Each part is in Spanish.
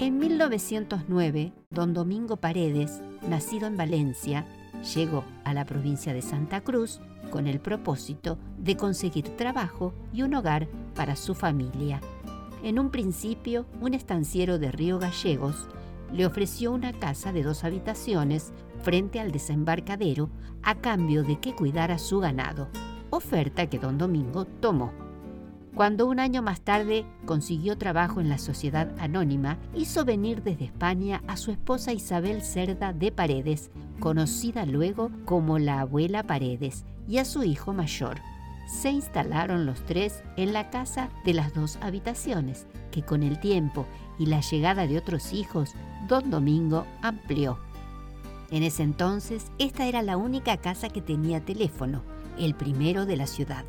En 1909, don Domingo Paredes, nacido en Valencia, llegó a la provincia de Santa Cruz con el propósito de conseguir trabajo y un hogar para su familia. En un principio, un estanciero de Río Gallegos le ofreció una casa de dos habitaciones frente al desembarcadero a cambio de que cuidara su ganado, oferta que don Domingo tomó. Cuando un año más tarde consiguió trabajo en la Sociedad Anónima, hizo venir desde España a su esposa Isabel Cerda de Paredes, conocida luego como la abuela Paredes, y a su hijo mayor. Se instalaron los tres en la casa de las dos habitaciones, que con el tiempo y la llegada de otros hijos, don Domingo amplió. En ese entonces, esta era la única casa que tenía teléfono, el primero de la ciudad.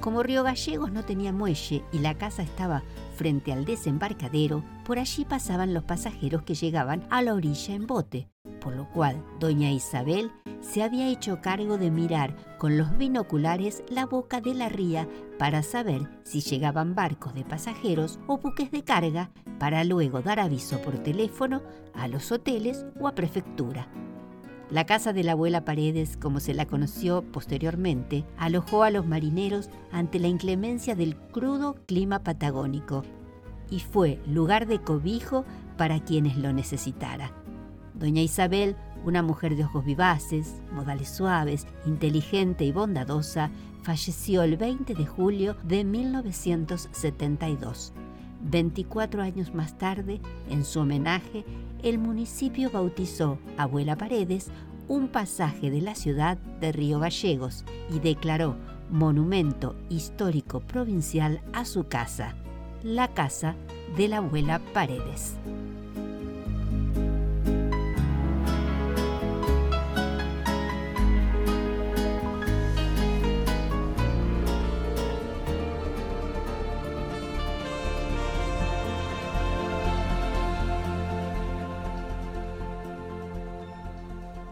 Como Río Gallegos no tenía muelle y la casa estaba frente al desembarcadero, por allí pasaban los pasajeros que llegaban a la orilla en bote, por lo cual doña Isabel se había hecho cargo de mirar con los binoculares la boca de la ría para saber si llegaban barcos de pasajeros o buques de carga para luego dar aviso por teléfono a los hoteles o a prefectura. La casa de la abuela Paredes, como se la conoció posteriormente, alojó a los marineros ante la inclemencia del crudo clima patagónico y fue lugar de cobijo para quienes lo necesitara. Doña Isabel, una mujer de ojos vivaces, modales suaves, inteligente y bondadosa, falleció el 20 de julio de 1972. 24 años más tarde, en su homenaje, el municipio bautizó Abuela Paredes un pasaje de la ciudad de Río Gallegos y declaró monumento histórico provincial a su casa, la casa de la abuela Paredes.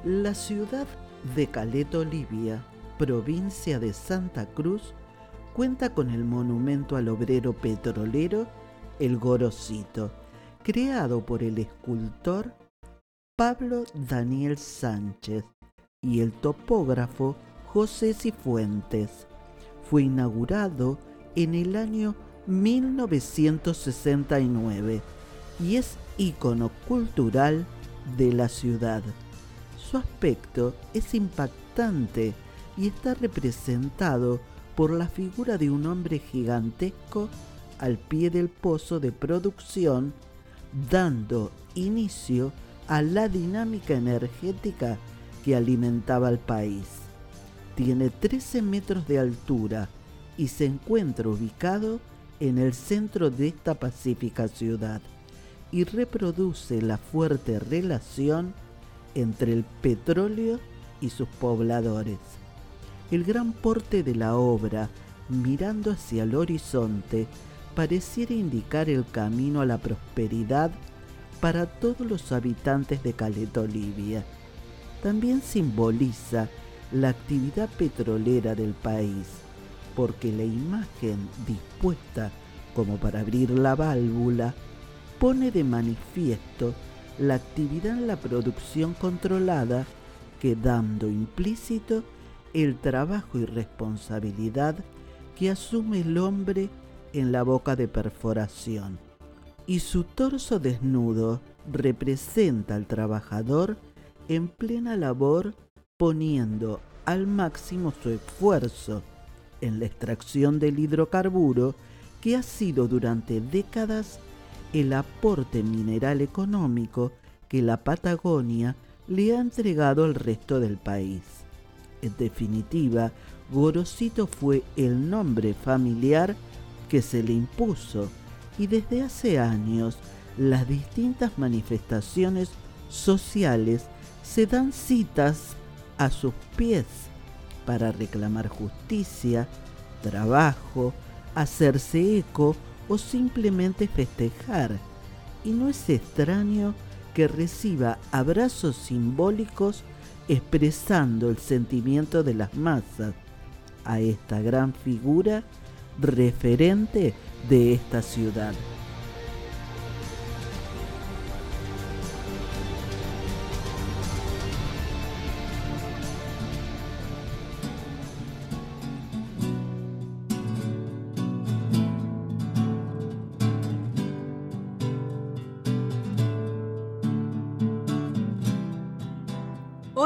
La ciudad de Caleta Olivia, provincia de Santa Cruz, cuenta con el monumento al obrero petrolero El Gorosito, creado por el escultor Pablo Daniel Sánchez y el topógrafo José Cifuentes. Fue inaugurado en el año 1969 y es ícono cultural de la ciudad. Su aspecto es impactante y está representado por la figura de un hombre gigantesco al pie del pozo de producción, dando inicio a la dinámica energética que alimentaba al país. Tiene 13 metros de altura y se encuentra ubicado en el centro de esta pacífica ciudad y reproduce la fuerte relación entre el petróleo y sus pobladores. El gran porte de la obra, mirando hacia el horizonte, pareciera indicar el camino a la prosperidad para todos los habitantes de Caleta Olivia. También simboliza la actividad petrolera del país, porque la imagen dispuesta como para abrir la válvula pone de manifiesto la actividad en la producción controlada, quedando implícito el trabajo y responsabilidad que asume el hombre en la boca de perforación. Y su torso desnudo representa al trabajador en plena labor poniendo al máximo su esfuerzo en la extracción del hidrocarburo que ha sido durante décadas el aporte mineral económico que la Patagonia le ha entregado al resto del país. En definitiva, Gorosito fue el nombre familiar que se le impuso y desde hace años las distintas manifestaciones sociales se dan citas a sus pies para reclamar justicia, trabajo, hacerse eco o simplemente festejar. Y no es extraño que reciba abrazos simbólicos expresando el sentimiento de las masas a esta gran figura referente de esta ciudad.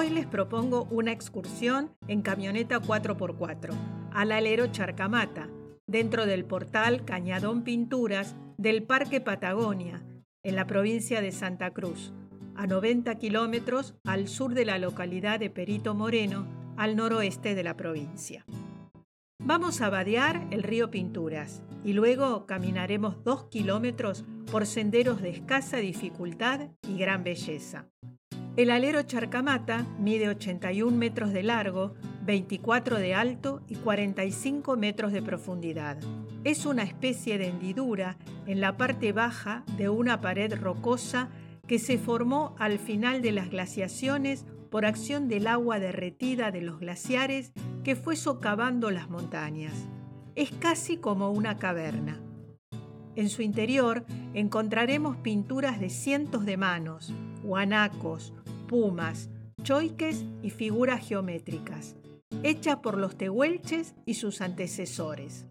Hoy les propongo una excursión en camioneta 4x4 al alero Charcamata, dentro del portal Cañadón Pinturas del Parque Patagonia, en la provincia de Santa Cruz, a 90 kilómetros al sur de la localidad de Perito Moreno, al noroeste de la provincia. Vamos a vadear el río Pinturas y luego caminaremos dos kilómetros por senderos de escasa dificultad y gran belleza. El alero Charcamata mide 81 metros de largo, 24 de alto y 45 metros de profundidad. Es una especie de hendidura en la parte baja de una pared rocosa que se formó al final de las glaciaciones por acción del agua derretida de los glaciares que fue socavando las montañas. Es casi como una caverna. En su interior encontraremos pinturas de cientos de manos, guanacos, pumas, choiques y figuras geométricas, hechas por los tehuelches y sus antecesores.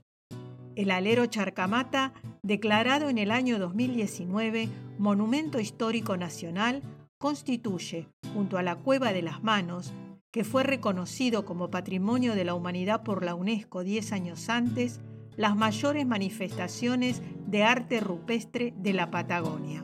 El alero Charcamata, declarado en el año 2019 Monumento Histórico Nacional, constituye, junto a la Cueva de las Manos, que fue reconocido como Patrimonio de la Humanidad por la UNESCO 10 años antes, las mayores manifestaciones de arte rupestre de la Patagonia.